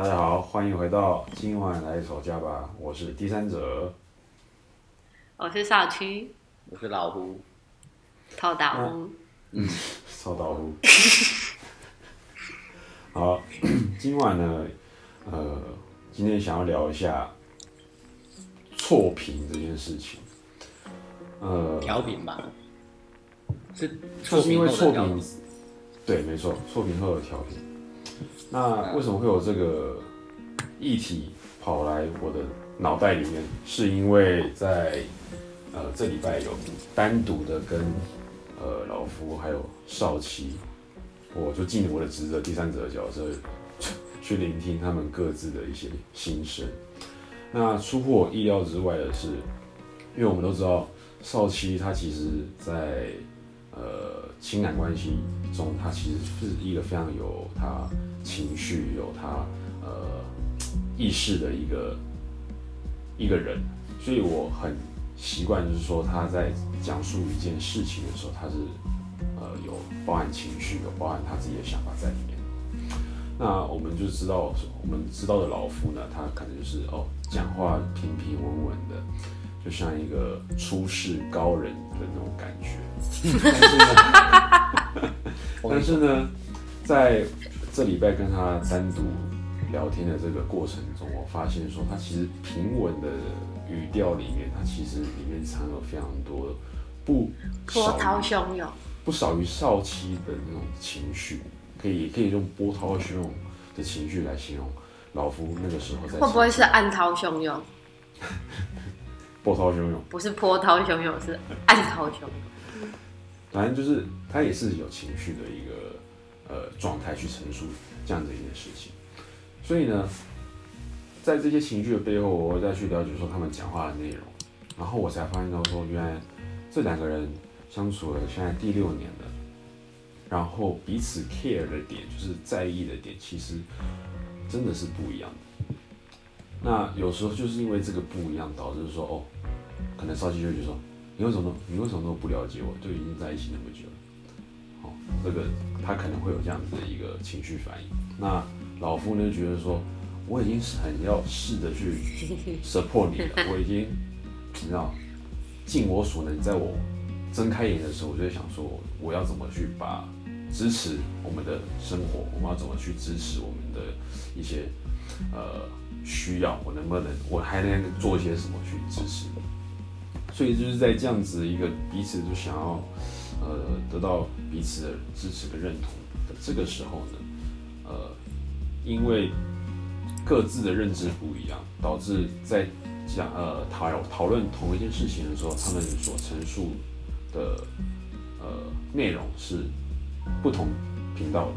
大家好，欢迎回到今晚来吵架吧，我是第三者。我是少区我是老胡，偷打屋，烧刀呼。好，今晚呢，呃，今天想要聊一下错评这件事情。呃，调频吧，是就是因为错频，对，没错，错评后的调频。那为什么会有这个议题跑来我的脑袋里面？是因为在呃这礼拜有单独的跟呃老夫还有少奇，我就尽我的职责，第三者的角色 去聆听他们各自的一些心声。那出乎我意料之外的是，因为我们都知道少七他其实在呃情感关系中，他其实是一个非常有他情绪、有他呃意识的一个一个人，所以我很习惯，就是说他在讲述一件事情的时候，他是呃有包含情绪，有包含他自己的想法在里面。那我们就知道，我们知道的老夫呢，他可能就是哦，讲话平平稳稳的，就像一个出世高人的那种感觉。但是呢，但是呢，在这礼拜跟他单独聊天的这个过程中，我发现说他其实平稳的语调里面，他其实里面藏有非常多不波涛汹涌，不少于少妻的那种情绪，可以可以用波涛汹涌的情绪来形容老夫那个时候在会不会是暗涛汹涌？波涛汹涌？不是波涛汹涌，是暗涛汹涌。反正就是他也是有情绪的一个呃状态去陈述这样的一件事情，所以呢，在这些情绪的背后，我再去了解说他们讲话的内容，然后我才发现到说，原来这两个人相处了现在第六年了，然后彼此 care 的点，就是在意的点，其实真的是不一样的。那有时候就是因为这个不一样，导致说哦，可能少奇就会觉得说，你为什么你为什么都不了解我？就已经在一起那么久，这个他可能会有这样子的一个情绪反应。那老夫呢，觉得说我已经是很要试着去 support 你了，我已经你知道尽我所能，在我睁开眼的时候，我就在想说，我要怎么去把支持我们的生活，我们要怎么去支持我们的一些呃需要，我能不能，我还能做一些什么去支持？所以就是在这样子一个彼此就想要呃得到彼此的支持跟认同的这个时候呢，呃，因为各自的认知不一样，导致在讲呃讨讨论同一件事情的时候，他们所陈述的呃内容是不同频道的。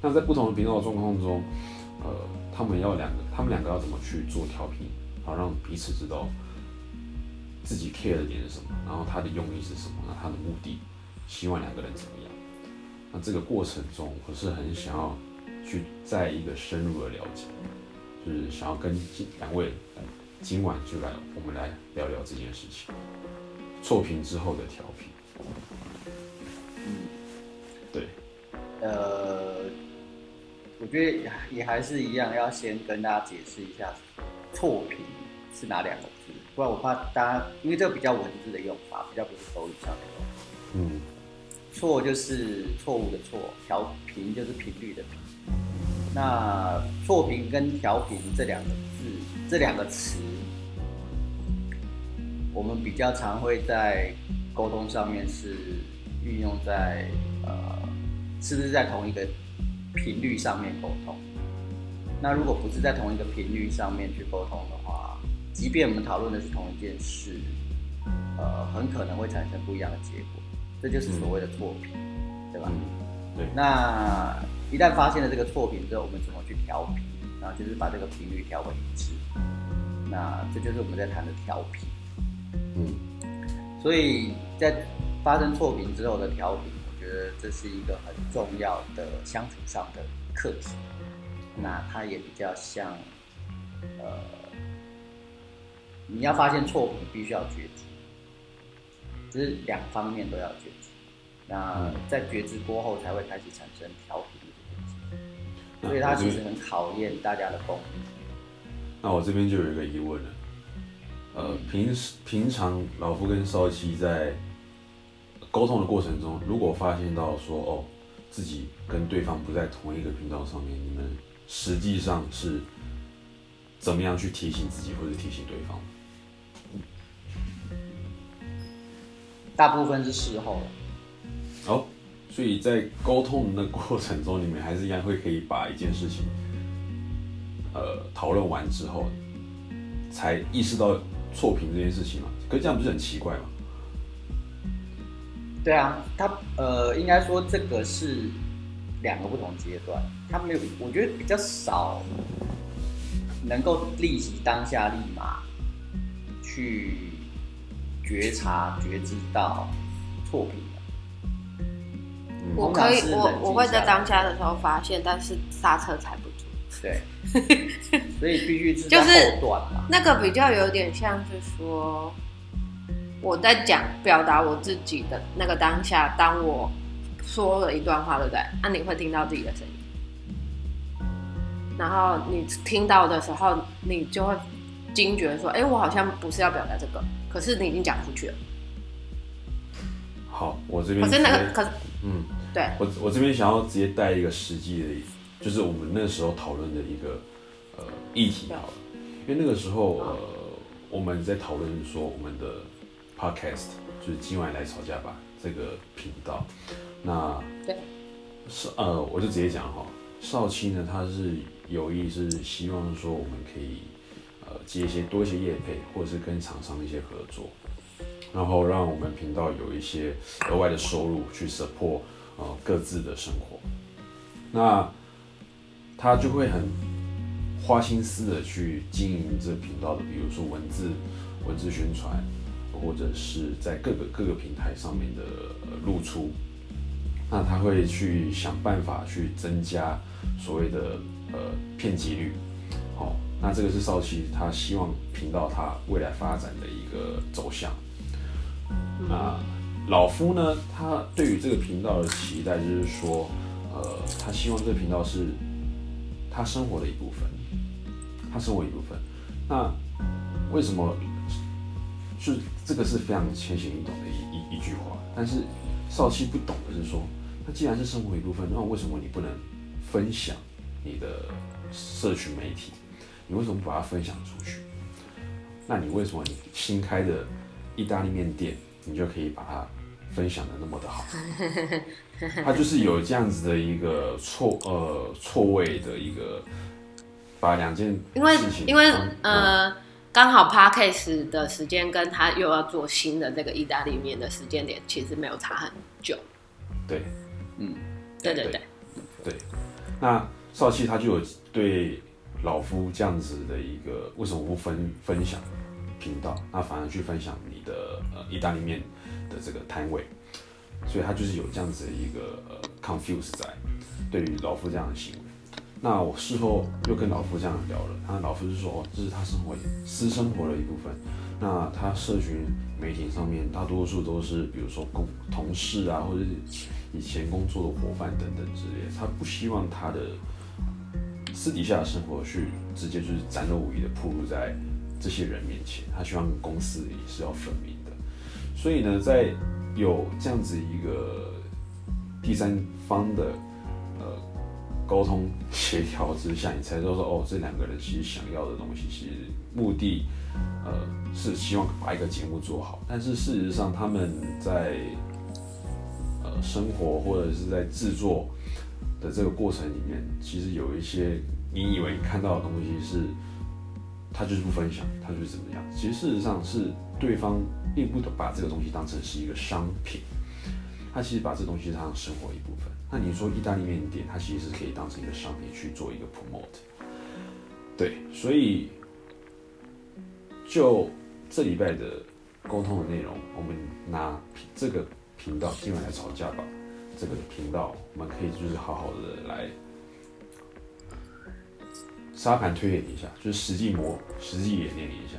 那在不同的频道的状况中，呃，他们要两个，他们两个要怎么去做调频，好让彼此知道自己 care 的点是什么，然后他的用意是什么，那他的目的，希望两个人怎么样？那这个过程中，我是很想要去在一个深入的了解，就是想要跟今两位今晚就来，我们来聊聊这件事情，错评之后的调频。对，呃，我觉得也还是一样，要先跟大家解释一下错评是哪两个，不然我怕大家，因为这个比较文字的用法，比较不是口语上的用法。嗯，错就是错误的错，调频就是频率的频。那错频跟调频这两个字，这两个词，我们比较常会在沟通上面是运用在呃，是不是在同一个频率上面沟通？那如果不是在同一个频率上面去沟通的话，即便我们讨论的是同一件事，呃，很可能会产生不一样的结果。这就是所谓的错频，对吧？嗯，对，那一旦发现了这个错频之后，我们怎么去调频？然后就是把这个频率调为一致。那这就是我们在谈的调频。嗯所以在发生错频之后的调频，我觉得这是一个很重要的相处上的课题。那它也比较像，呃，你要发现错误，你，必须要觉知，就是两方面都要觉知。那在觉知过后，才会开始产生调频的这件事。所以它其实很考验大家的功力。那我这边就有一个疑问了，呃，平时平常老夫跟少七在沟通的过程中，如果发现到说哦，自己跟对方不在同一个频道上面，你们实际上是怎么样去提醒自己或者提醒对方？大部分是事后了。哦，所以在沟通的过程中，你们还是一样会可以把一件事情，呃，讨论完之后，才意识到错评这件事情嘛？可是这样不是很奇怪吗？对啊，他呃，应该说这个是两个不同阶段，他没有，我觉得比较少能够立即当下立马去觉察觉知到错评的。我可以，我我会在当下的时候发现，但是刹车踩不住。对，所以必须是在就是后段嘛。那个比较有点像是说，我在讲表达我自己的那个当下，当我说了一段话，对不对？那、你会听到自己的声音，然后你听到的时候，你就会惊觉说，哎、我好像不是要表达这个，可是你已经讲出去了。好，我这边可是那个，可是嗯，对，我我这边想要直接带一个实际的，就是我们那时候讨论的一个呃议题好了，因为那个时候呃我们在讨论说我们的 podcast 就是今晚来吵架吧这个频道，那对。是呃我就直接讲哈，少卿呢他是有意是希望说我们可以接一些多一些业配，或者是跟厂商的一些合作。然后让我们频道有一些额外的收入去 support 呃各自的生活。那他就会很花心思的去经营这频道的，比如说文字文字宣传，或者是在各个各个平台上面的呃露出。那他会去想办法去增加所谓的呃片击率。好、那这个是少奇他希望频道他未来发展的一个走向。那老夫呢，他对于这个频道的期待就是说，呃，他希望这个频道是他生活的一部分，他生活一部分。那为什么？就是这个是非常浅显易懂的一一一句话，但是少奇不懂的是说，那既然是生活一部分，那为什么你不能分享你的社群媒体？你为什么不把它分享出去？那你为什么你新开的意大利面店，你就可以把它分享的那么的好？他就是有这样子的一个错呃错位的一个，把两件因为事情因为嗯呃，刚好 podcast 的时间跟他又要做新的这个意大利面的时间点，其实没有差很久。对嗯，对对对，对，那少气他就有对老夫这样子的一个为什么不分分享频道，那反而去分享你的呃意大利面的这个摊位，所以他就是有这样子的一个呃 confuse 在对于老夫这样的行为。那我事后又跟老夫这样聊了，他老夫就说哦，这是他生活私生活的一部分。那他社群媒体上面大多数都是比如说工同事啊，或者是以前工作的伙伴等等之类的，他不希望他的私底下的生活去直接就是展露无遗的暴露在这些人面前，他希望公司也是要分明的。所以呢，在有这样子一个第三方的呃沟通协调之下，你才知道说哦，这两个人其实想要的东西，其实目的呃是希望把一个节目做好，但是事实上他们在呃生活或者是在制作的这个过程里面，其实有一些你以为你看到的东西是，他就是不分享，他就是怎么样，其实事实上是对方并不把这个东西当成是一个商品，他其实把这东西当成生活一部分。那你说意大利面店，它其实是可以当成一个商品去做一个 promote。对，所以就这礼拜的沟通的内容，我们拿这个频道今晚来吵架吧。这个频道，我们可以就是好好的来沙盘推演一下，就是实际模、实际演练一下。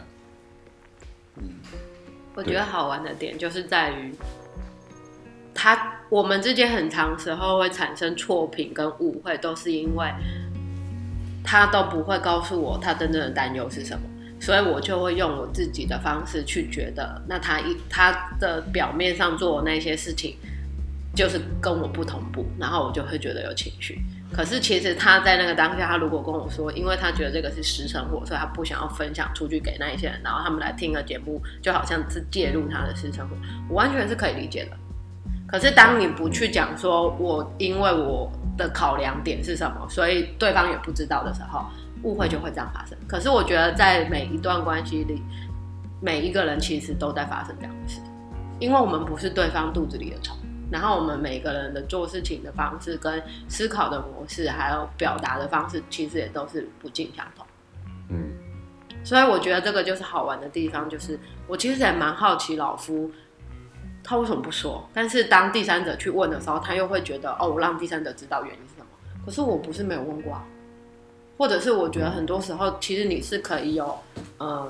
我觉得好玩的点就是在于，他我们之间很长时候会产生错评跟误会，都是因为他都不会告诉我他真正的担忧是什么，所以我就会用我自己的方式去觉得，那他一他的表面上做的那些事情，就是跟我不同步，然后我就会觉得有情绪。可是其实他在那个当下，他如果跟我说，因为他觉得这个是私生活，所以他不想要分享出去给那一些人，然后他们来听个节目，就好像是介入他的私生活，我完全是可以理解的。可是当你不去讲说，我因为我的考量点是什么，所以对方也不知道的时候，误会就会这样发生。可是我觉得在每一段关系里，每一个人其实都在发生这样的事，因为我们不是对方肚子里的虫。然后我们每个人的做事情的方式、跟思考的模式，还有表达的方式，其实也都是不尽相同。嗯，所以我觉得这个就是好玩的地方，就是我其实也蛮好奇老夫他为什么不说，但是当第三者去问的时候，他又会觉得哦，我让第三者知道原因是什么。可是我不是没有问过啊，或者是我觉得很多时候其实你是可以有呃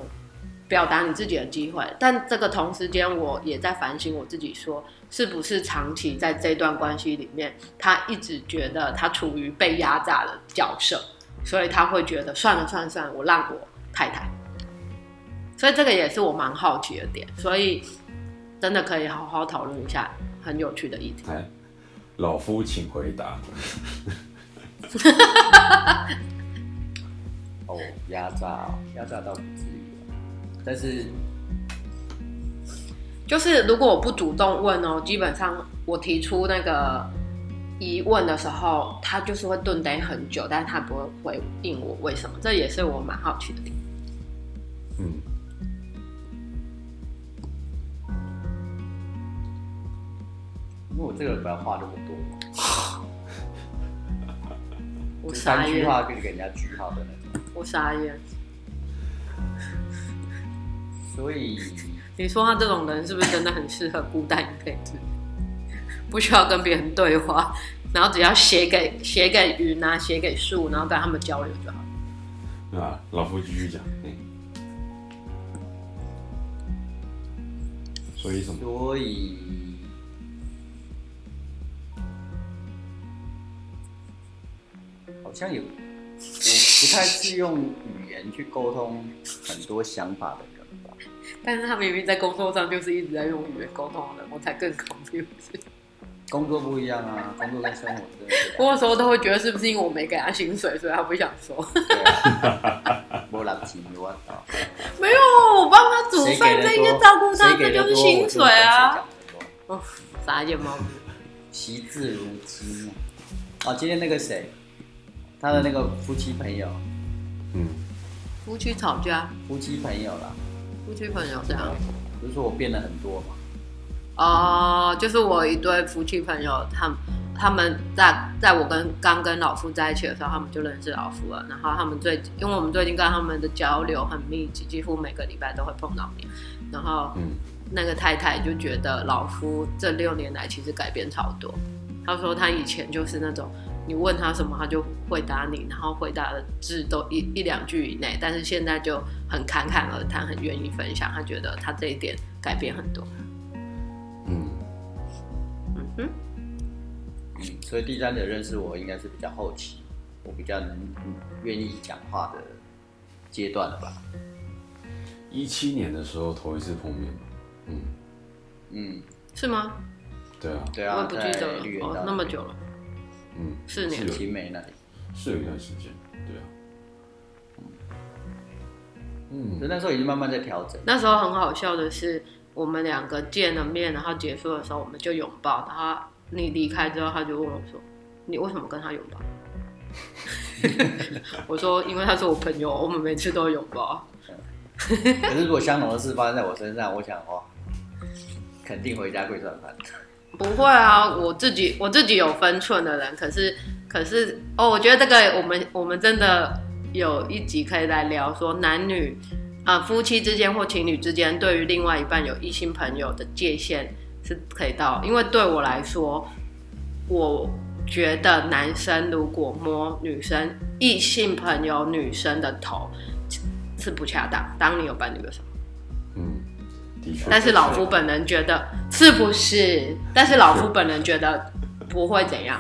表达你自己的机会，但这个同时间我也在反省我自己说。是不是长期在这段关系里面，他一直觉得他处于被压榨的角色，所以他会觉得算了算了算了，我让我太太。所以这个也是我蛮好奇的点，所以真的可以好好讨论一下很有趣的议题。哎，老夫请回答。哦，压榨，压榨倒不至于，但是。就是如果我不主动问哦，基本上我提出那个疑问的时候，他就是会顿等很久，但是他不会回应我为什么，这也是我蛮好奇的点。嗯，因为我这个人不要话那么多，我三句话可以给人家句号的那种，我傻眼，所以。你说他这种人是不是真的很适合孤单一辈子？不需要跟别人对话，然后只要写给写给云啊，写给树，然后跟他们交流就好。啊，老夫继续讲。所以什么？所以好像有，我不太是用语言去沟通很多想法的。但是他明明在工作上就是一直在用语言沟通的，我才更 confused。工作不一样啊，工作跟生活真的。我有时候都会觉得是不是因为我没给他薪水，所以他不想说。没拿钱我没有，我帮他煮饭，这些照顾他，这就是薪水啊。哦，傻眼猫咪，惜字如金啊！今天那个谁，他的那个夫妻朋友，嗯，夫妻吵架，夫妻朋友了。夫妻朋友这样，不是说我变了很多吗？哦，就是我一对夫妻朋友，他们他们在在我跟刚跟老夫在一起的时候，他们就认识老夫了。然后他们最因为我们最近跟他们的交流很密集，几乎每个礼拜都会碰到面。然后，那个太太就觉得老夫这六年来其实改变超多。他说他以前就是那种。你问他什么，他就回答你，然后回答的字都一一两句以内。但是现在就很侃侃而谈，很愿意分享。他觉得他这一点改变很多。嗯嗯哼，嗯，所以第三者认识我应该是比较后期，我比较能愿意讲话的阶段了吧？一七年的时候头一次碰面嗯嗯，是吗？对啊，对啊，我也不记得了，哦，那么久了。嗯，四年，青梅那里是有一段时间，对啊，嗯，所以那时候已经慢慢在调整。那时候很好笑的是，我们两个见了面，然后结束的时候我们就拥抱，然后你离开之后，他就问我说：“你为什么跟他拥抱？” 我说：“因为他是我朋友，我们每次都拥抱。”可是如果相同的事发生在我身上，我想哦，肯定回家跪算盘。不会啊，我自己我自己有分寸的人，可是可是哦，我觉得这个我们我们真的有一集可以来聊，说男女啊夫妻之间或情侣之间，对于另外一半有异性朋友的界限是可以到，因为对我来说，我觉得男生如果摸女生异性朋友女生的头是不恰当，当你有伴侣的时候，嗯。但是老夫本人觉得是不是？但是老夫本人觉得不会怎样，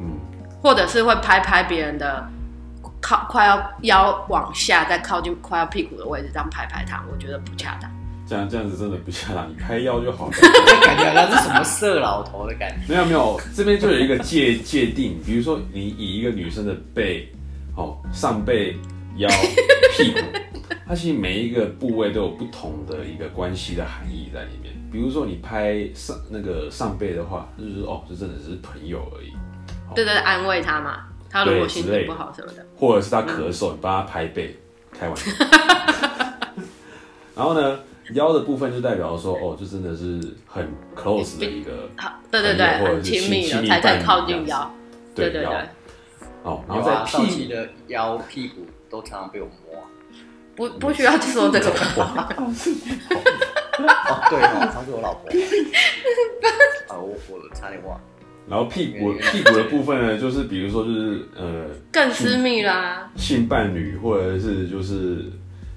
嗯，或者是会拍拍别人的靠快要腰往下，再靠近快要屁股的位置这样拍拍他，我觉得不恰当。这样这样子真的不恰当，你拍腰就好了。感觉好像是什么色老头的感觉。没有没有，这边就有一个界界定，比如说你以一个女生的背，哦，上背、腰、屁股，它其实每一个部位都有不同的一个关系的含义在里面。比如说你拍上那个上背的话，就是哦，这真的只是朋友而已，对对，安慰他嘛。他如果心情不好什么的，或者是他咳嗽，你帮他拍背，开玩笑。然后呢，腰的部分就代表说，哦，这真的是很 close 的一个，好，对对对，或者是亲密亲密了才才靠近腰。对对腰对，哦，然后屁的腰、屁股都常常被我摸啊。不不需要说这个吧。哦，对哦，他是我老婆。啊，我我差点忘了。然后屁股屁股的部分呢，就是比如说就是呃更私密啦。性伴侣或者是就是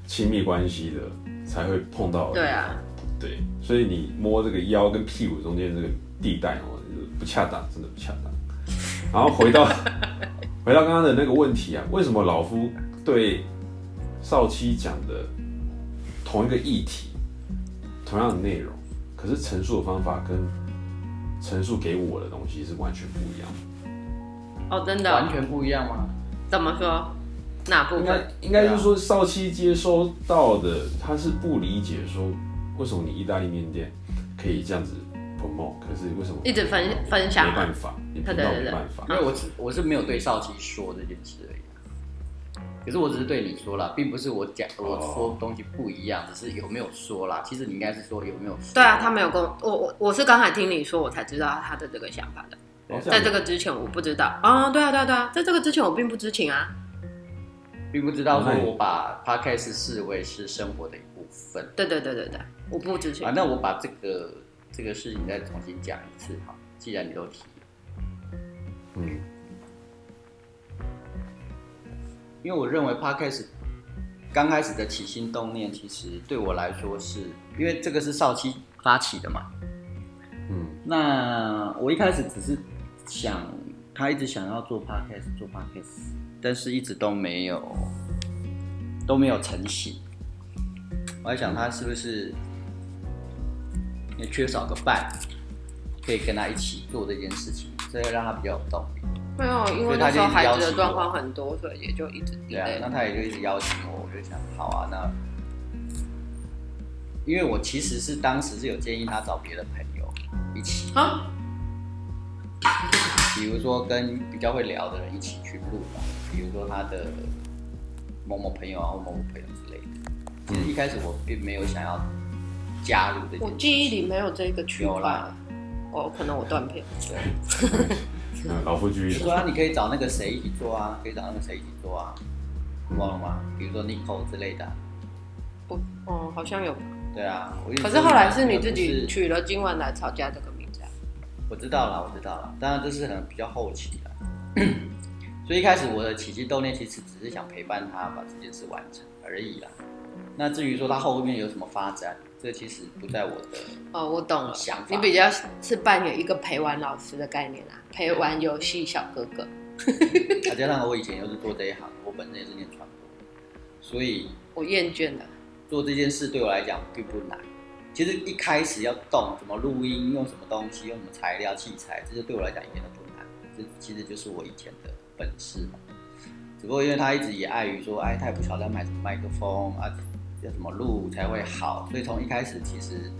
亲密关系的才会碰到的对啊，对，所以你摸这个腰跟屁股中间这个地带哦，就是不恰当，真的不恰当。然后回到 回到刚刚的那个问题啊，为什么老夫对少七讲的同一个议题、同样的内容，可是陈述的方法跟陈述给我的东西是完全不一样的？哦，真的哦，完全不一样吗？怎么说？哪部应该分？应该就是说，少七接收到的，他是不理解说，为什么你意大利面店可以这样子 promote，可是为什么一直分分享没办法，你频道对对对对没办法因。为我只我是没有对少奇说这件事而已啊。可是我只是对你说了，并不是我讲我说东西不一样，只是有没有说啦。其实你应该是说有没有说。对啊，他没有跟我，我我我是刚才听你说，我才知道他的这个想法的。哦在这个之前我不知道啊，对啊对啊对啊，在这个之前我并不知情啊。并不知道说我把 podcast 视为是生活的一部分对对对对对，我不知情啊。。那我把这个这个事情再重新讲一次哈，既然你都提，嗯，因为我认为 podcast 刚开始的起心动念，其实对我来说是因为这个是少期发起的嘛。嗯，那我一开始只是想，他一直想要做 podcast 做 podcast，但是一直都没有都没有成型。我在想他是不是也缺少个伴，可以跟他一起做这件事情，这会让他比较有动力。没有，因为那时候孩子的状况很多，所以也就一直对啊，那他也就一直邀请我，我就想，好啊，那因为我其实是当时是有建议他找别的朋友一起，啊，比如说跟比较会聊的人一起去录吧，比如说他的某某朋友啊或某某朋友之类的。其实一开始我并没有想要加入这件事，我记忆里没有这个区块有啦。哦，可能我断片。对，嗯老夫居就说啊，你可以找那个谁一起做啊，可以找那个谁一起做啊，忘了吗？比如说 Nico 之类的啊，我哦，好像有。对啊。我可是后来是你自己取了今晚来吵架这个名字啊。我知道了，我知道了。当然这是很比较后期的，所以一开始我的起心动念其实只是想陪伴他把这件事完成而已啦。那至于说他后面有什么发展，这其实不在我的哦，我懂了想法，你比较是扮演一个陪玩老师的概念啊，陪玩游戏小哥哥。再加上我以前又是做这一行，我本身也是念传播，所以我厌倦了。做这件事对我来讲并不难。其实一开始要动怎么录音，用什么东西，用什么材料器材，这些对我来讲一点都不难。这其实就是我以前的本事嘛。只不过因为他一直也碍于说，哎，他也不晓得买什么麦克风啊，要什么路才会好，所以从一开始其实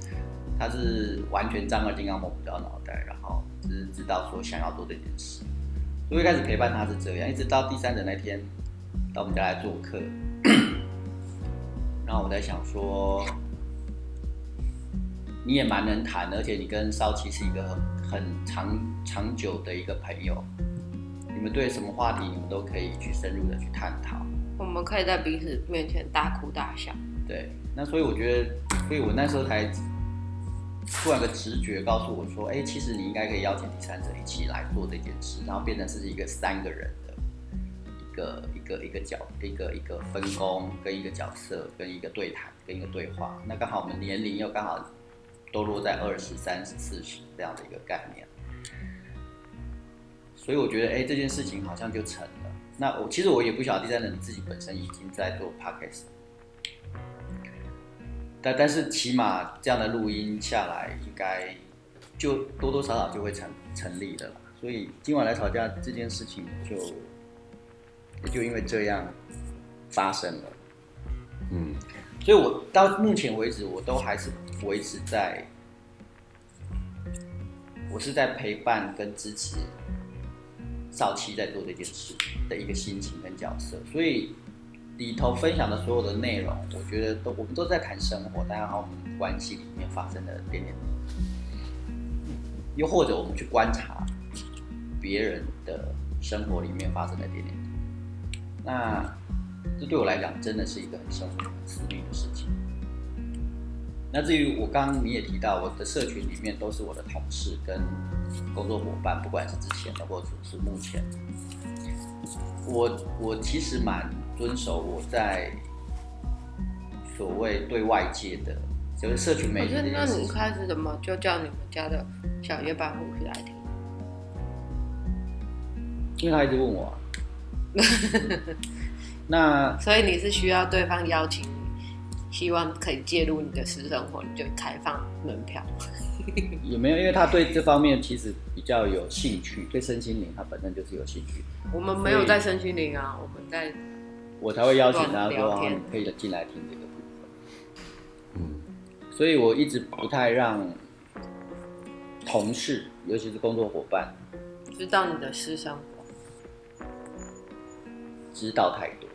他是完全丈二金刚摸不到脑袋，然后只是知道说想要做这件事。所以一开始陪伴他是这样，一直到第三者那天到我们家来做客，然后我在想说，你也蛮能谈，而且你跟少奇是一个很很长长久的一个朋友，你们对什么话题你们都可以去深入的去探讨。我们可以在彼此面前大哭大笑。对，那所以我觉得，所以我那时候才突然个直觉告诉我说，哎、其实你应该可以邀请第三者一起来做这件事，然后变成是一个三个人的一个一个一个角一个一个分工跟一个角色跟一个对谈跟一个对话。那刚好我们年龄又刚好都落在二十三十四十这样的一个概念，所以我觉得，哎、这件事情好像就成了。那我其实我也不晓得第三人自己本身已经在做 podcast，但但是起码这样的录音下来，应该就多多少少就会成成立的了。所以今晚来吵架这件事情就也就因为这样发生了。嗯，所以我到目前为止，我都还是维持在，我是在陪伴跟支持少七在做这件事的一个心情跟角色。所以里头分享的所有的内容，我觉得都我们都在谈生活，当然还有我们关系里面发生的点点滴滴，又或者我们去观察别人的生活里面发生的点点滴滴。那这对我来讲真的是一个很生活、很私密的事情。那至于我刚刚你也提到，我的社群里面都是我的同事跟工作伙伴，不管是之前的或者是目前，我我其实蛮遵守我在所谓对外界的，就是社群媒体可是那。你开始怎么就叫你们家的小夜班护士来听？因为他一直问我、啊，那所以你是需要对方邀请你，希望可以介入你的私生活，你就开放门票。也没有，因为他对这方面其实比较有兴趣，对身心灵他本身就是有兴趣。我们没有在身心灵啊，我们在我才会邀请他说，哦你可以进来听这个部分。嗯，所以我一直不太让同事，尤其是工作伙伴，知道你的私生活，知道太多。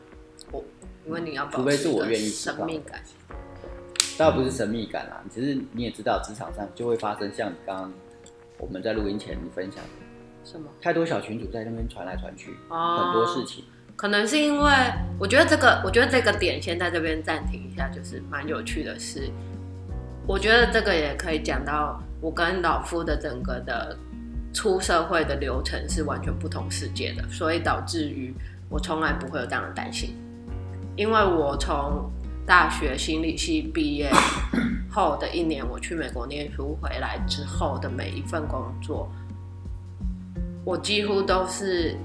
我因为你要保除非是我愿意知道神秘感。倒不是神秘感啦，只是你也知道，职场上就会发生像你刚刚我们在录音前你分享的，什么？太多小群主在那边传来传去，哦很多事情。可能是因为我觉得这个，我觉得这个点先在这边暂停一下，就是蛮有趣的是，我觉得这个也可以讲到我跟老夫的整个的出社会的流程是完全不同世界的，所以导致于我从来不会有这样的担心，因为我从大学心理系毕业 后的一年，我去美国念书回来之后的每一份工作，我几乎都是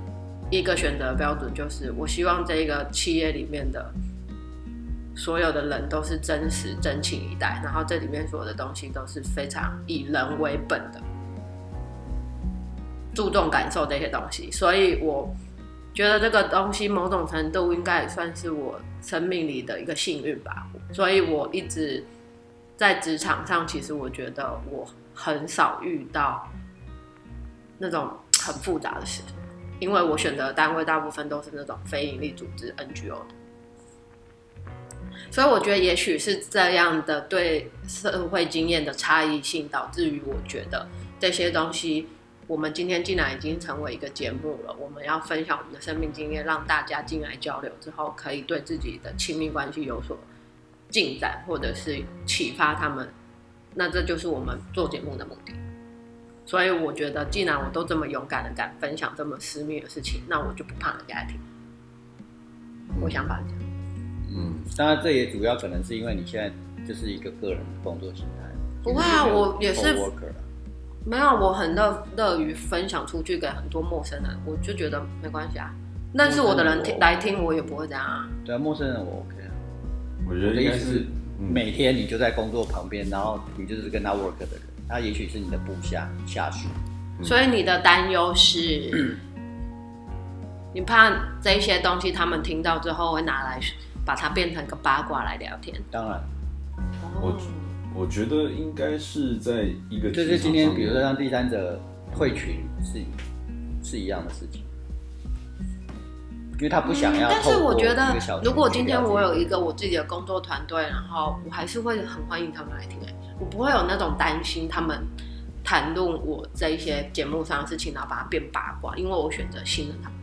一个选择标准，就是我希望这个企业里面的所有的人都是真实、真情以待，然后这里面所有的东西都是非常以人为本的，注重感受这些东西，所以我觉得这个东西某种程度应该也算是我生命里的一个幸运吧，所以我一直在职场上，其实我觉得我很少遇到那种很复杂的事。因为我选择的单位大部分都是那种非营利组织 NGO 的，所以我觉得也许是这样的对社会经验的差异性，导致于我觉得这些东西，我们今天竟然已经成为一个节目了，我们要分享我们的生命经验，让大家进来交流之后，可以对自己的亲密关系有所进展，或者是启发他们，那这就是我们做节目的目的。所以我觉得，既然我都这么勇敢的敢分享这么私密的事情，那我就不怕人家听。我想法是这样。嗯，当然，这也主要可能是因为你现在就是一个个人的工作形态。不会啊我也是没有，我很乐乐于分享出去给很多陌生人，我就觉得没关系啊。认识我的人听来听，我也不会这样啊。对啊，陌生人我 OK 啊。我觉得应该是的意思是，嗯每天你就在工作旁边，然后你就是跟他 work 的人，他也许是你的部下下属。所以你的担忧是，你怕这些东西他们听到之后会拿来把它变成一个八卦来聊天。当然，我我觉得应该是在一个就是今天，比如说让第三者退群是是一样的事情，因为他不想要嗯但是我觉得如果今天我有一个我自己的工作团队，然后我还是会很欢迎他们来听、欸，我不会有那种担心他们谈论我这一些节目上的事情，然后把它变八卦，因为我选择信任他们。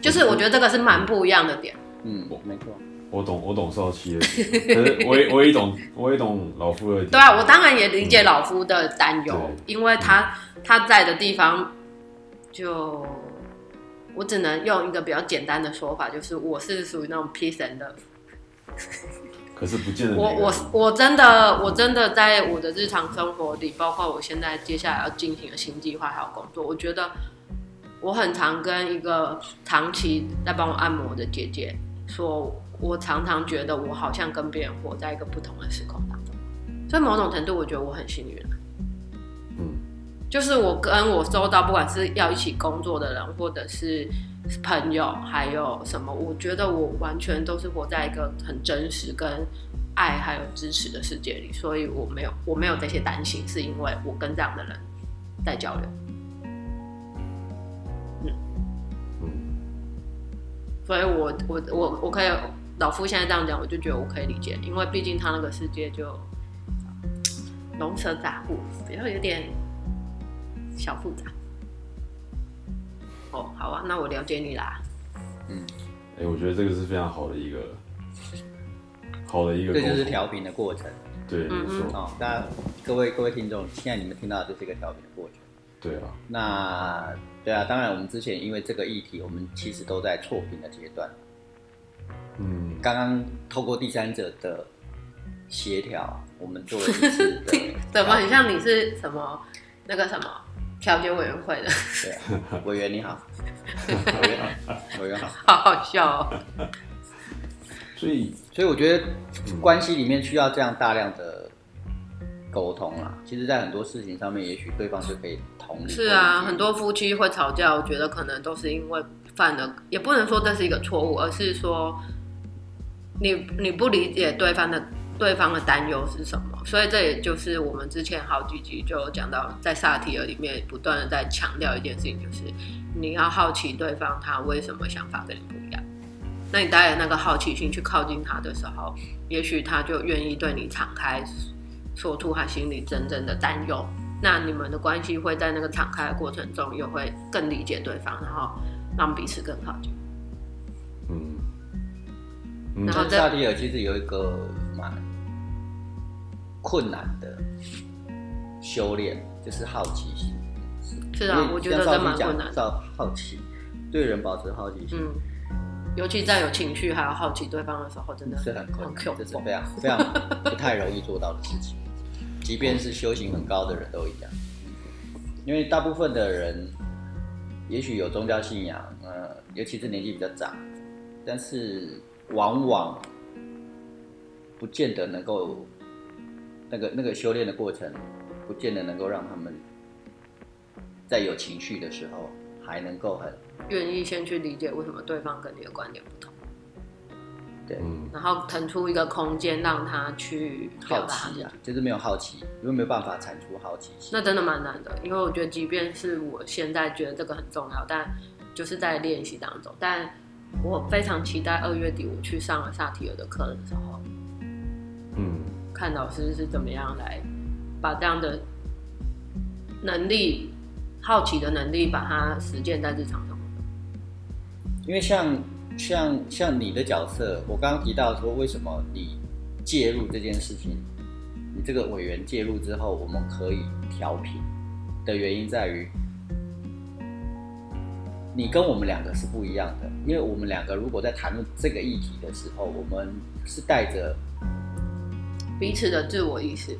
就是我觉得这个是蛮不一样的点。嗯，没错，我懂我懂少七的，可是我也我也懂我也懂老夫的点。对啊，我当然也理解老夫的担忧，对因为他他在的地方，就我只能用一个比较简单的说法，就是我是属于那种 peace and love。可是不见得我我我真的我真的在我的日常生活里，包括我现在接下来要进行的新计划还有工作，我觉得我很常跟一个长期在帮我按摩的姐姐说，我常常觉得我好像跟别人活在一个不同的时空当中，所以某种程度我觉得我很幸运就是我跟我收到不管是要一起工作的人，或者是朋友，还有什么，我觉得我完全都是活在一个很真实、跟爱还有支持的世界里，所以我没有我没有这些担心，是因为我跟这样的人在交流，嗯所以我我我我可以老夫现在这样讲，我就觉得我可以理解，因为毕竟他那个世界就 龙蛇杂户，比较有点小复杂。哦，好啊，那我了解你啦。嗯，哎、我觉得这个是非常好的一个好的一个，这就是调频的过程对，嗯没错，哦。大家各位各位听众，现在你们听到的就是一个调频的过程。对啊，那对啊，当然我们之前因为这个议题，我们其实都在错频的阶段。嗯，刚刚透过第三者的协调，我们做了一次的 怎么很像你是什么那个什么调解委员会的？对啊，委员你好，委员好，委员好。好好笑哦。所以所以我觉得关系里面需要这样大量的沟通啦。其实，在很多事情上面，也许对方就可以同理。是啊，很多夫妻会吵架，我觉得可能都是因为犯了，也不能说这是一个错误，而是说你你不理解对方的对方的担忧是什么，所以这也就是我们之前好几集就讲到，在萨提尔里面不断的在强调一件事情，就是你要好奇对方他为什么想法跟你不一样。那你带着那个好奇心去靠近他的时候，也许他就愿意对你敞开，说出他心里真正的担忧。那你们的关系会在那个敞开的过程中，又会更理解对方，然后让彼此更靠近。嗯嗯然后萨提尔其实有一个蛮困难的修炼，就是好奇心。是啊，我觉得蛮困难的。好奇，对人保持好奇心嗯，尤其在有情绪还有好奇对方的时候，真的是很困很难，Q 这是非常非常不太容易做到的事情。即便是修行很高的人都一样，因为大部分的人也许有宗教信仰，呃，尤其是年纪比较长，但是往往不见得能够那个那个修炼的过程，不见得能够让他们在有情绪的时候还能够很愿意先去理解为什么对方跟你的观点不同，对。嗯。然后腾出一个空间让他去好奇啊，就是没有好奇，因为没有办法产出好奇心。那真的蛮难的，因为我觉得，即便是我现在觉得这个很重要，但就是在练习当中。但我非常期待二月底我去上了萨提尔的课的时候，嗯看老师是怎么样来把这样的能力、好奇的能力，把它实践在日常中。因为像像像你的角色，我刚刚提到说，为什么你介入这件事情，你这个委员介入之后，我们可以调频的原因在于，你跟我们两个是不一样的，因为我们两个如果在谈论这个议题的时候，我们是带着彼此的自我意识，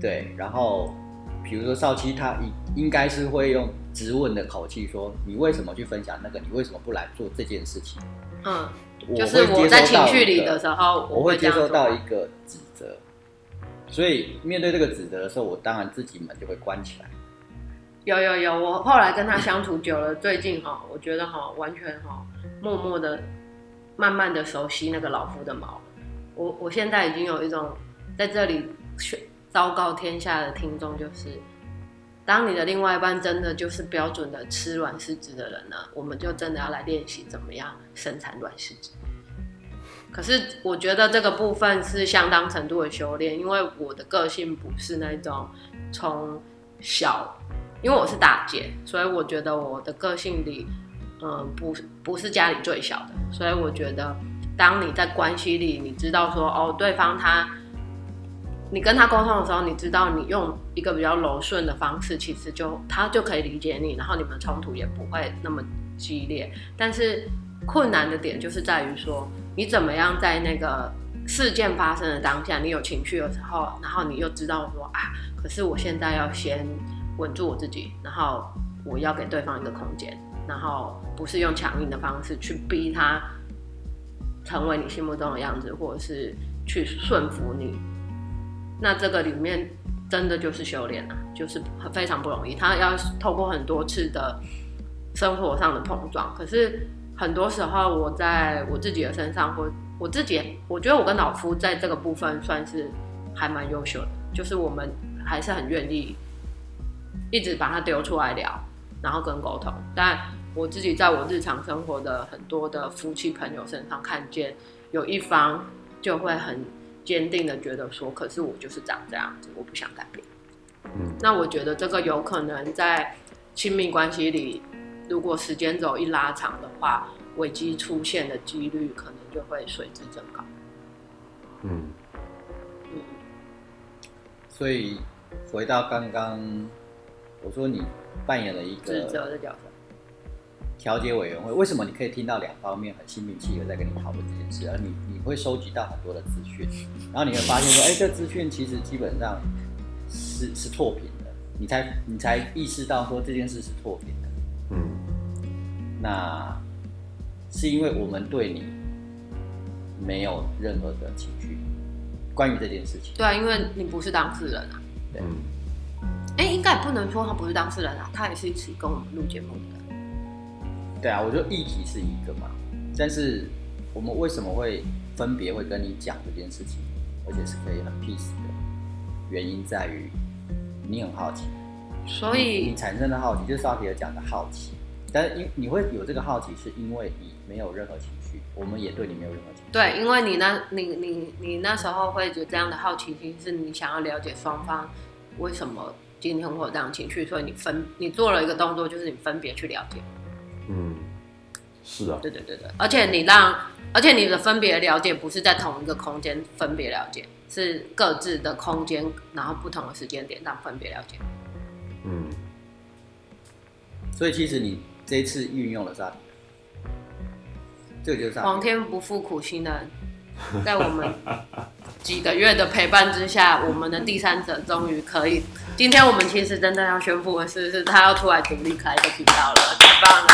对，然后比如说少七他应应该是会用质问的口气说，你为什么去分享那个？你为什么不来做这件事情？嗯，就是我在情绪里的时候，我会接收这样做到一个指责，所以面对这个指责的时候，我当然自己门就会关起来。有有有，我后来跟他相处久了，最近哈，我觉得哈，完全哈，默默的、慢慢的熟悉那个老夫的毛。我我现在已经有一种在这里宣昭告天下的听众，就是当你的另外一半真的就是标准的吃软柿子的人呢，我们就真的要来练习怎么样生产软柿子。可是我觉得这个部分是相当程度的修炼，因为我的个性不是那种从小因为我是大姐，所以我觉得我的个性里，嗯，不不是家里最小的，所以我觉得，当你在关系里，你知道说，哦，对方他，你跟他沟通的时候，你知道你用一个比较柔顺的方式，其实就他就可以理解你，然后你们冲突也不会那么激烈。但是困难的点就是在于说，你怎么样在那个事件发生的当下，你有情绪的时候，然后你又知道说啊，可是我现在要先稳住我自己，然后我要给对方一个空间，然后不是用强硬的方式去逼他成为你心目中的样子，或者是去顺服你。那这个里面真的就是修炼啊，就是很非常不容易，他要透过很多次的生活上的碰撞。可是很多时候我在我自己的身上，或我自己，我觉得我跟老夫在这个部分算是还蛮优秀的，就是我们还是很愿意一直把它丢出来聊，然后跟沟通。但我自己在我日常生活的很多的夫妻朋友身上看见，有一方就会很坚定的觉得说，可是我就是长这样子，我不想改变。嗯那我觉得这个有可能在亲密关系里，如果时间轴一拉长的话，危机出现的几率可能就会随之增高。嗯嗯，所以回到刚刚我说你扮演了一个职责的角色。调解委员会，为什么你可以听到两方面很心平气和在跟你讨论这件事，而你你会收集到很多的资讯，然后你会发现说，哎、这资讯其实基本上是是错评的，你才你才意识到说这件事是错评的，嗯那是因为我们对你没有任何的情绪，关于这件事情，对啊，因为你不是当事人啊。嗯哎、应该也不能说他不是当事人啊，他也是一起跟我们录节目的人。对啊，我觉得议题是一个嘛，但是我们为什么会分别会跟你讲这件事情，而且是可以很 peace 的，原因在于你很好奇，所以你以，产生的好奇就是萨提尔讲的好奇，但是因你会有这个好奇，是因为你没有任何情绪，我们也对你没有任何情绪。对，因为你那，你你你那时候会有这样的好奇心，是你想要了解双方为什么今天会有这样情绪，所以你分你做了一个动作，就是你分别去了解。嗯，是啊，对对对对，而且你让，而且你的分别了解不是在同一个空间分别了解，是各自的空间，然后不同的时间点让分别了解。嗯所以其实你这一次运用了萨提尔，这个就是。皇天不负苦心人，在我们几个月的陪伴之下，我们的第三者终于可以。今天我们其实真的要宣布的是，是他要出来独立开一个频道了，太棒了！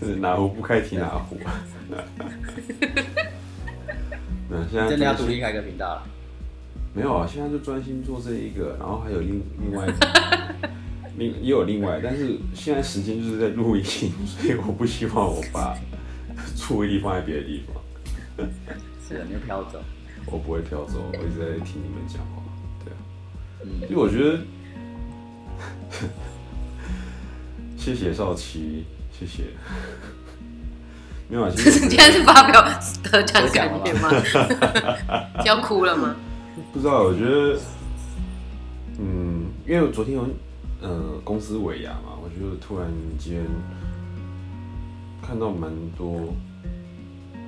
是哪壶不开提哪壶。那现在真的要独立开一个频道了。没有啊，现在就专心做这一个，然后还有另另外另也有另外，但是现在时间就是在录音，所以我不希望我把注意力放在别的地方。是的，你就飘走。我不会飘走，我一直在听你们讲话。对啊，嗯因为我觉得，谢谢少奇，谢谢。没有啊，其实今天是发表得奖感言吗？要哭了吗？不知道，我觉得，嗯，因为我昨天有呃公司尾牙嘛，我觉得突然间看到蛮多，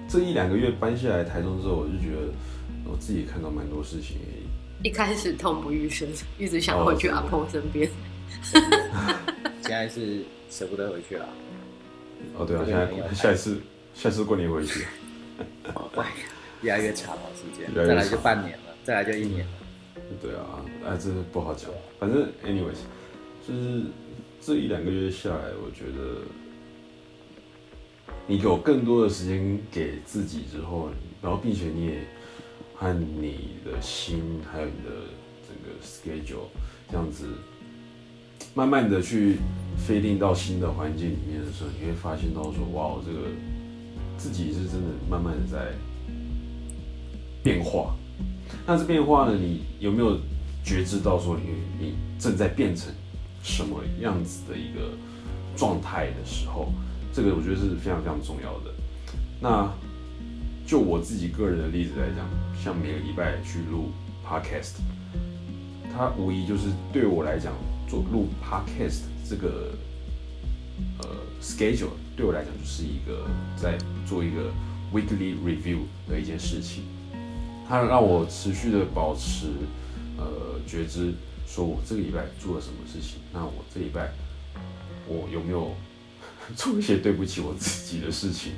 这一两个月搬下来台中之后，我就觉得我自己看到蛮多事情。一开始痛不欲生，一直想回去阿婆身边。现在是舍不得回去了。哦，对啊，现在下一次下一次过年回去，喂，越来越长了时间，越来越再来就半年了，再来就一年了。对啊，哎，这不好讲。反正 anyways，就是这一两个月下来，我觉得你有更多的时间给自己之后，然后并且你也和你的心还有你的整个 schedule 这样子，慢慢的去飞定到新的环境里面的时候，你会发现到说，哇，这个自己是真的慢慢的在变化。那这变化呢，你有没有觉知到说你你正在变成什么样子的一个状态的时候，这个我觉得是非常非常重要的。那就我自己个人的例子来讲，像每个礼拜去录 podcast，它无疑就是对我来讲做录 podcast 这个呃 schedule 对我来讲就是一个在做一个 weekly review 的一件事情。它让我持续的保持呃觉知，说我这个礼拜做了什么事情，那我这礼拜我有没有 做一些对不起我自己的事情，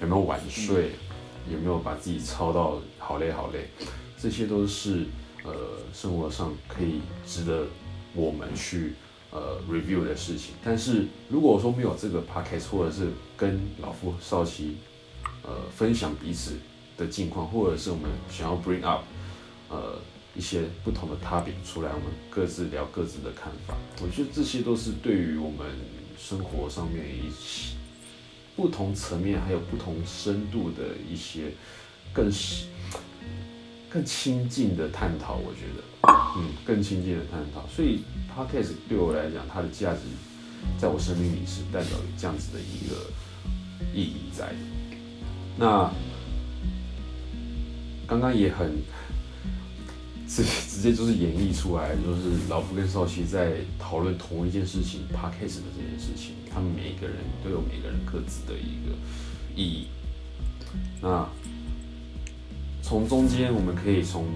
有没有晚睡，有没有把自己操到好累好累，这些都是呃生活上可以值得我们去呃 review 的事情。但是如果说没有这个 podcast，或者是跟老夫少妻呃分享彼此的近况，或者是我们想要 bring up 呃一些不同的 topic 出来，我们各自聊各自的看法。我觉得这些都是对于我们生活上面一些不同层面还有不同深度的一些更细更亲近的探讨。我觉得，嗯，更亲近的探讨。所以 podcast 对我来讲，它的价值在我生命里是代表有这样子的一个意义在。那刚刚也很直 直接就是演绎出来，就是老夫跟少奇在讨论同一件事情 p a r k a s 的这件事情，他们每个人都有每个人各自的一个意义。那从中间我们可以从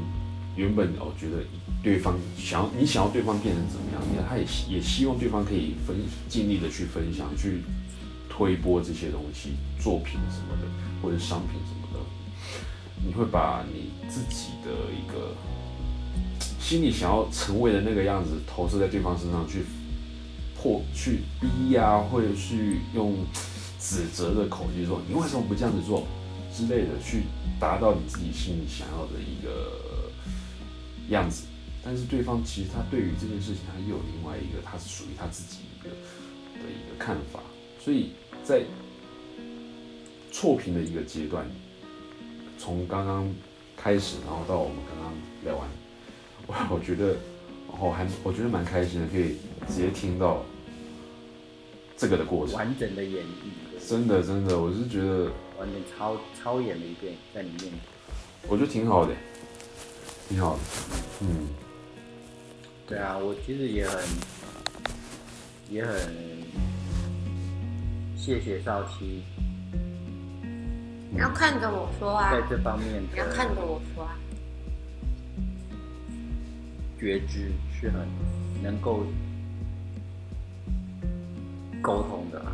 原本我觉得对方想要你想要对方变成怎么样，你他也希也希望对方可以分尽力的去分享，去推播这些东西、作品什么的，或者商品什么的。你会把你自己的一个心里想要成为的那个样子投射在对方身上，去破、去逼呀、或者去用指责的口气说你为什么不这样子做之类的，去达到你自己心里想要的一个样子。但是对方其实他对于这件事情，他又有另外一个，他是属于他自己一个的一个看法。所以在错评的一个阶段，从刚刚开始，然后到我们刚刚聊完，我我觉得，我还我觉得蛮开心的，可以直接听到这个的过程。完整的演绎，真的真的，我是觉得，完整超超演了一遍在里面。我觉得挺好的，挺好的，嗯，对啊，我其实也很也很谢谢少七你要看着我说啊在，这方面你要看着我说啊。觉知是很能够沟通的啦。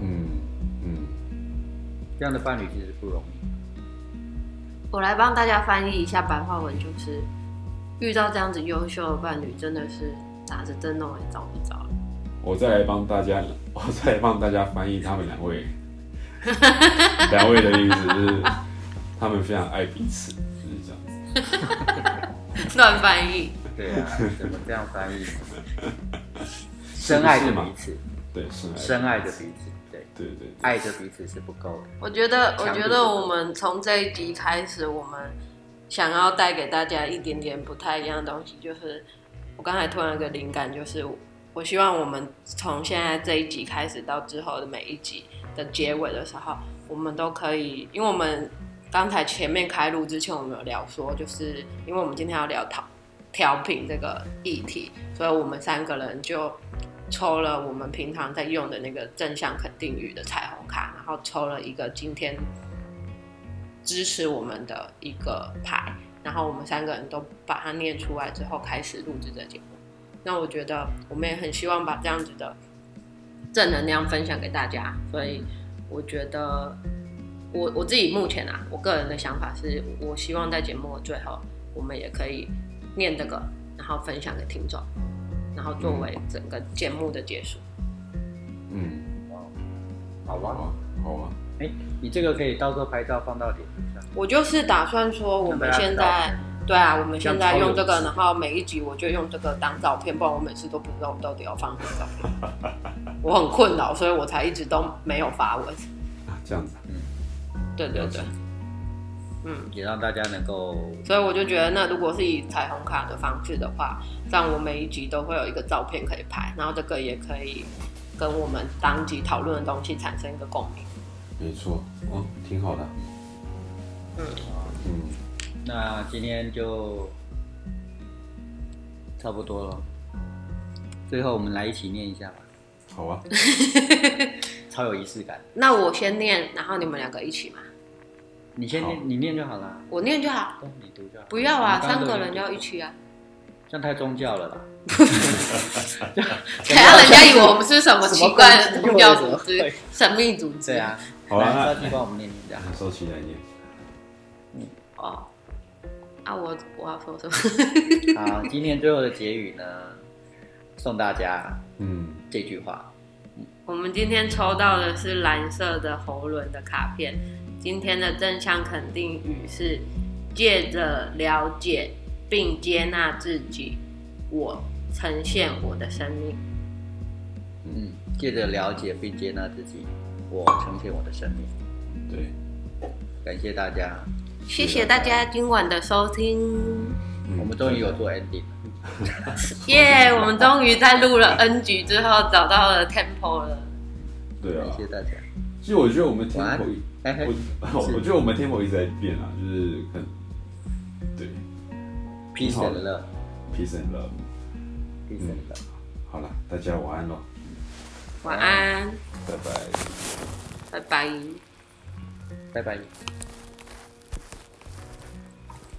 嗯嗯，这样的伴侣其实不容易。我来帮大家翻译一下白话文，就是遇到这样子优秀的伴侣，真的是打着灯笼也找不着了。我再来帮大家，我再来帮大家翻译他们两位，两位的意思就是他们非常爱彼此，就是这样子。乱翻译，对啊，怎么这样翻译？深爱着彼此，对，是深爱着彼此，对，对对对，爱着彼此是不够的。我觉得，我觉得我们从这一集开始，我们想要带给大家一点点不太一样的东西，就是我刚才突然有个灵感，就是我希望我们从现在这一集开始到之后的每一集的结尾的时候，我们都可以，因为我们刚才前面开录之前，我们有聊说，就是因为我们今天要聊调调频这个议题，所以我们三个人就抽了我们平常在用的那个正向肯定语的彩虹卡，然后抽了一个今天支持我们的一个牌，然后我们三个人都把它念出来之后，开始录制这节目。那我觉得我们也很希望把这样子的正能量分享给大家，所以我觉得我我自己目前啊，我个人的想法是，我希望在节目的最后，我们也可以念这个，然后分享给听众，然后作为整个节目的结束。嗯，好吧，好啊，好啊，哎，你这个可以到时候拍照放到脸书上。我就是打算说，我们现在对啊，我们现在用这个，然后每一集我就用这个当照片，不然我每次都不知道我到底要放什么照片，我很困扰，所以我才一直都没有发文。啊，这样子。嗯，对对。对，嗯，也让大家能够所以我就觉得，那如果是以彩虹卡的方式的话，这样我每一集都会有一个照片可以拍，然后这个也可以跟我们当集讨论的东西产生一个共鸣。没错，哦，挺好的，嗯，嗯，那今天就差不多了。最后我们来一起念一下吧，好啊，超有仪式感。那我先念，然后你们两个一起嘛，好你先念，你念就好了。我念就好。对，你读就好。不要啊，三个人要一起啊。这样太宗教了啦。等下人家以为我们是什么奇怪的宗教组织什么鬼、神秘组织。对啊，好啊来，那少基帮我们念念这样。收起来念，哦，啊，我我要说什么？好，今天最后的结语呢，送大家嗯，这句话：我们今天抽到的是蓝色的喉轮的卡片。今天的正向肯定语是：借着了解并接纳自己，我呈现我的生命。嗯，借着了解并接纳自己，我呈现我的生命。对，感谢大家，谢谢大家今晚的收听，嗯我们终于有做 ending 了。耶我们终于在录了 N 局之后找到了 tempo 了。对啊谢。谢大家。其实我觉得我们 tempo 我我觉得我们 tempo 一直在变啊，就是很对 Peace 好 and love。peace and love。And love。好了，大家晚安喽，晚安，拜拜。拜拜。拜拜。